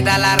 vida la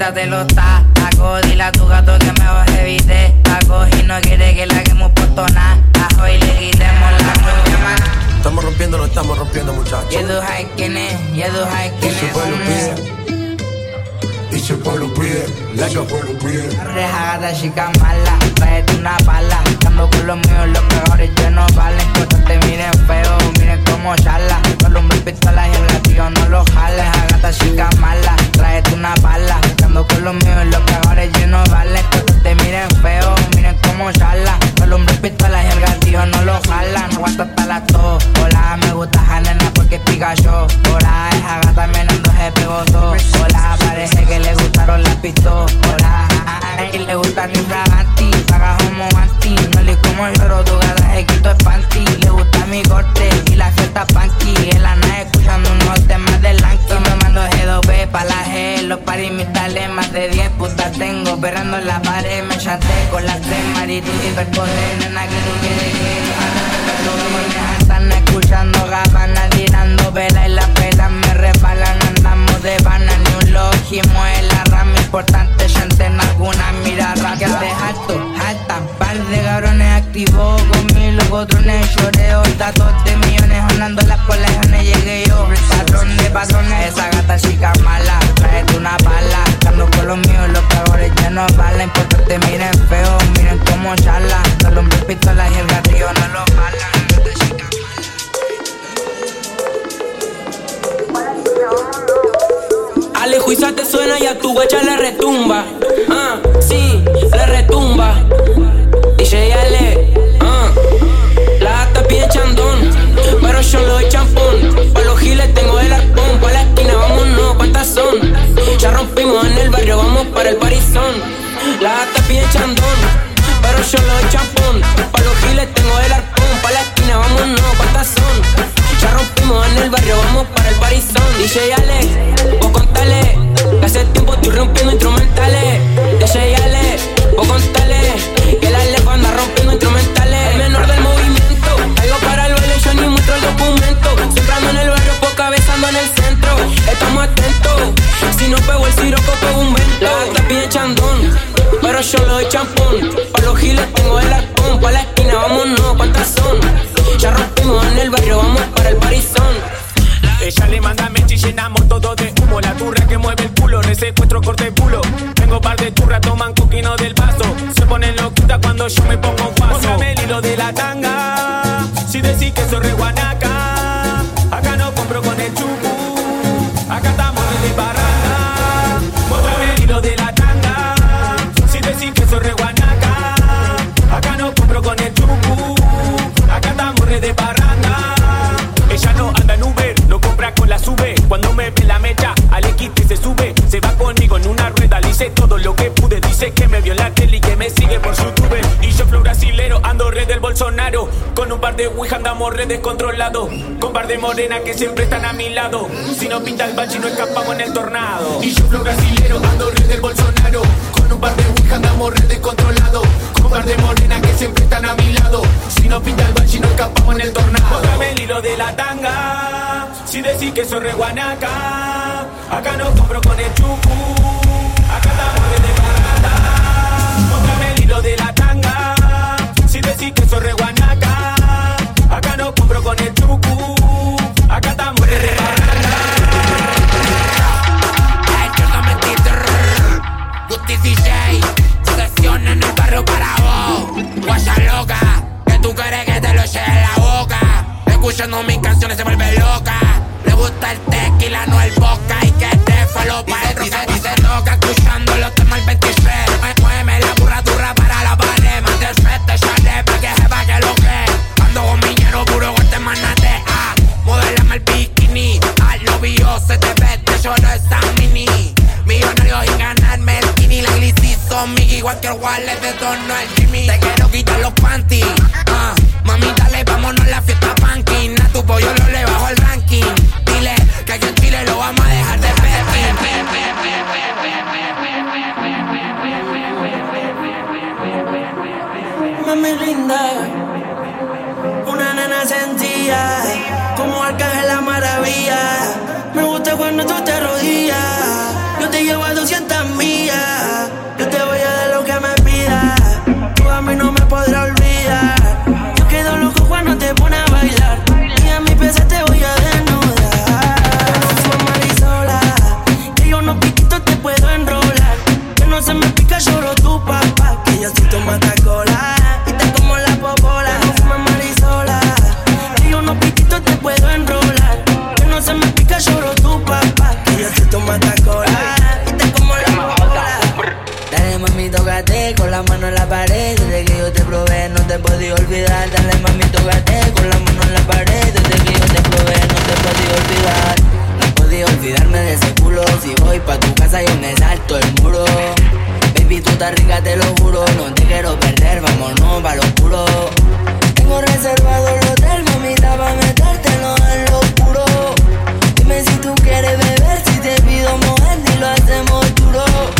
quítate los tacos. Dile a tu gato que me evite tacos. Y no quiere que le hagamos postona. Hoy le quitemos la muñeca Estamos rompiendo, lo estamos rompiendo, muchachos. Yedu Yedu Haikene. Y su pueblo pide. Y su pueblo pide. La pueblo pide. Chica mala. Una bala. Estamos con los míos, los peores. Yo no valen. Cuando te miren feo, miren cómo charla. Con los pistola. son? Pa' los giles tengo el arpón, pa' la esquina, vámonos, ¿cuántas son? Ya rompimos en el barrio, vamos para el parizón. DJ Ale, vos contale, que hace tiempo estoy rompiendo instrumentales. DJ Ale, vos contale, que el Ale anda rompiendo instrumentales. El menor del movimiento, algo para el baile, yo ni muestro el documento. Centrando en el barrio, poca besando en el centro, estamos atentos. Si no pego el siroco, pego un vento. La gata pide chandón, pero yo lo doy champón. Pa' los giles tengo el arpón. vamos para el parizón. Ella le manda mechi, llenamos todo de humo. La turra que mueve el culo, en secuestro corte pulo. Tengo par de turra, toman coquino del vaso. Se ponen loquita cuando yo me pongo un paso. Póngame el hilo de la tanga, si decís que soy reguanaca que me sigue por YouTube. Y yo flow brasilero, ando red del Bolsonaro. Con un par de Ouija andamos red descontrolado. Con par de morenas que siempre están a mi lado. Si no pinta el bachi no escapamos en el tornado. Y yo flow brasilero, ando red del Bolsonaro. Con un par de Ouija andamos red descontrolado. Con par de morenas que siempre están a mi lado. Si no pinta el bachi no escapamos en el tornado. Póngame el hilo de la tanga. Si decís que soy re guanaca. Acá no compro con el chucu. Acá estamos desde mami, tócate con la mano en la pared. Desde que yo te probé, no te podía olvidar. Dale mami, tócate con la mano en la pared. Desde que yo te probé, no te podía olvidar. No podía olvidarme de ese culo. Si voy pa' tu casa, yo me salto el muro. Baby, tú estás rica, te lo juro. No te quiero perder, vámonos pa' lo oscuro. Tengo reservado el hotel, mamita, pa' metértelo en lo oscuro. Dime si tú quieres beber, si te pido mojar y lo hacemos duro.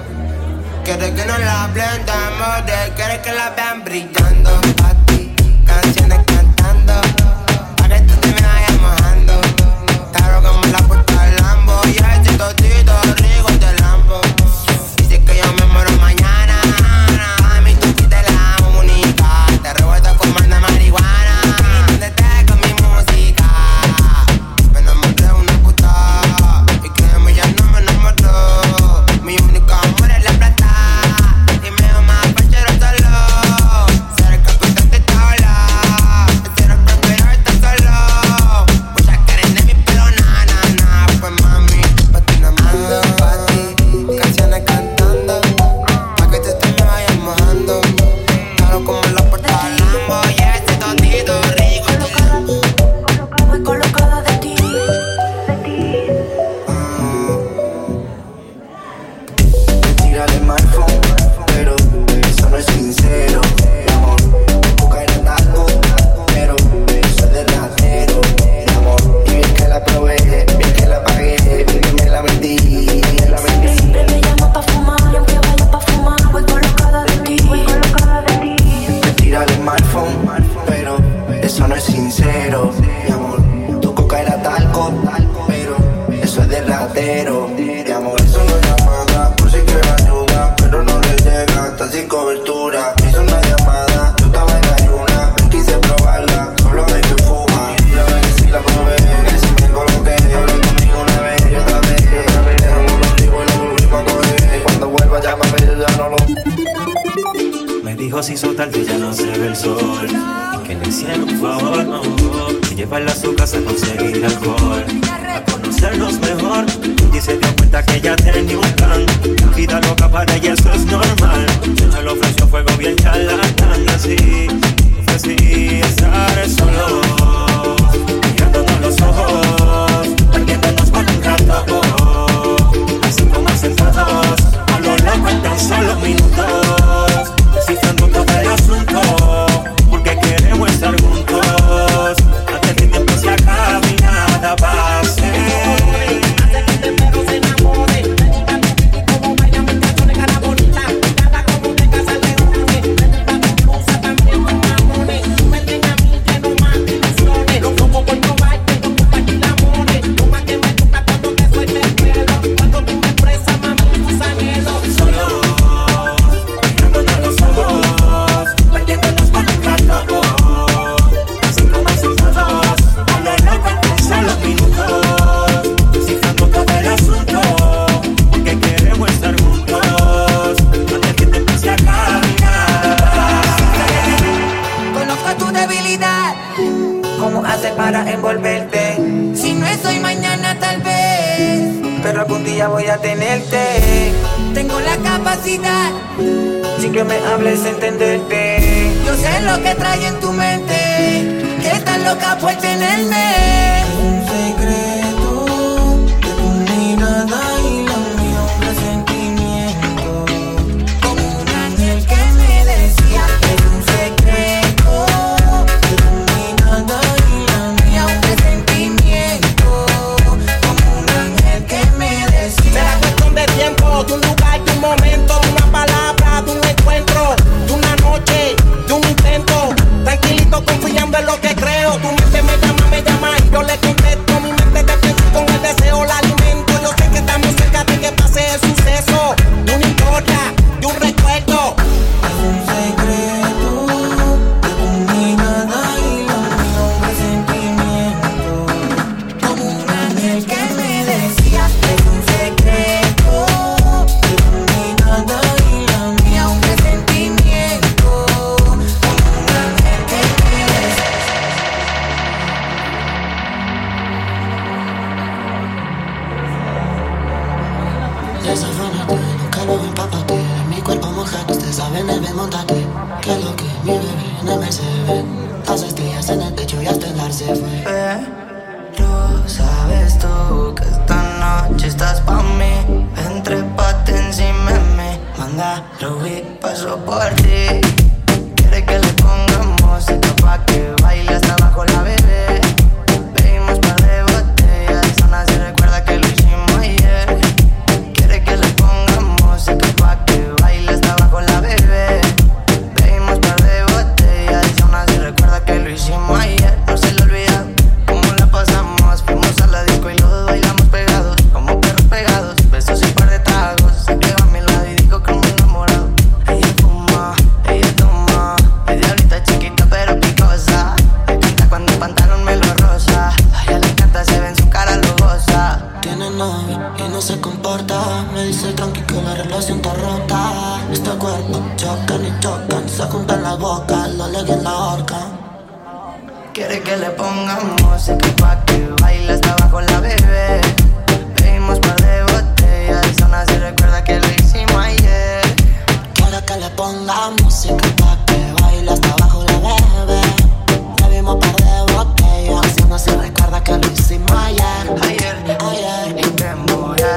Quieres que no la hablen de amores, quieres que la vean brillando. Pa' ti, canciones cantando,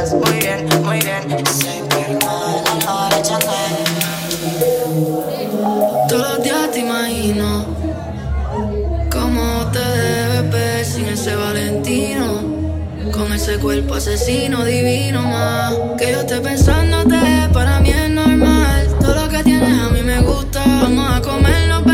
estás muy bien, muy bien. Soy normal ahora changar. Todos los días te imagino cómo te debes ver sin ese Valentino. Con ese cuerpo asesino divino más Que yo esté pensándote, para mí es normal Todo lo que tienes a mí me gusta Vamos a comerlo,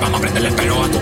Vamos a prenderle el pelo a tu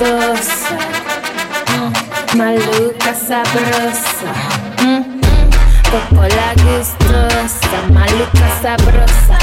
Mm, maluca sabrosa. Mm, mm, popola gustosa, maluca sabrosa.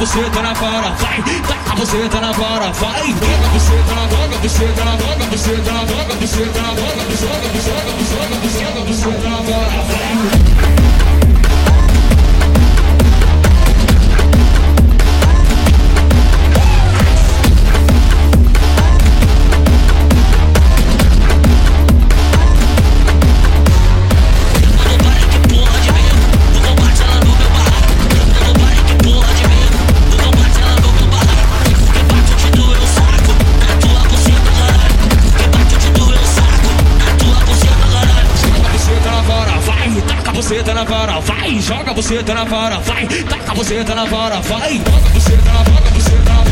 você tá na vara, vai, taca você tá na vara, vai, joga você tá na vara, você tá na vara, você tá na vara, você tá na vara, você joga, você joga, você joga, você joga, você tá na vara, vai. Vai, joga a buceta na vara, vai, taca a buceta na vara, vai, a buceta na vara, buceta na vara,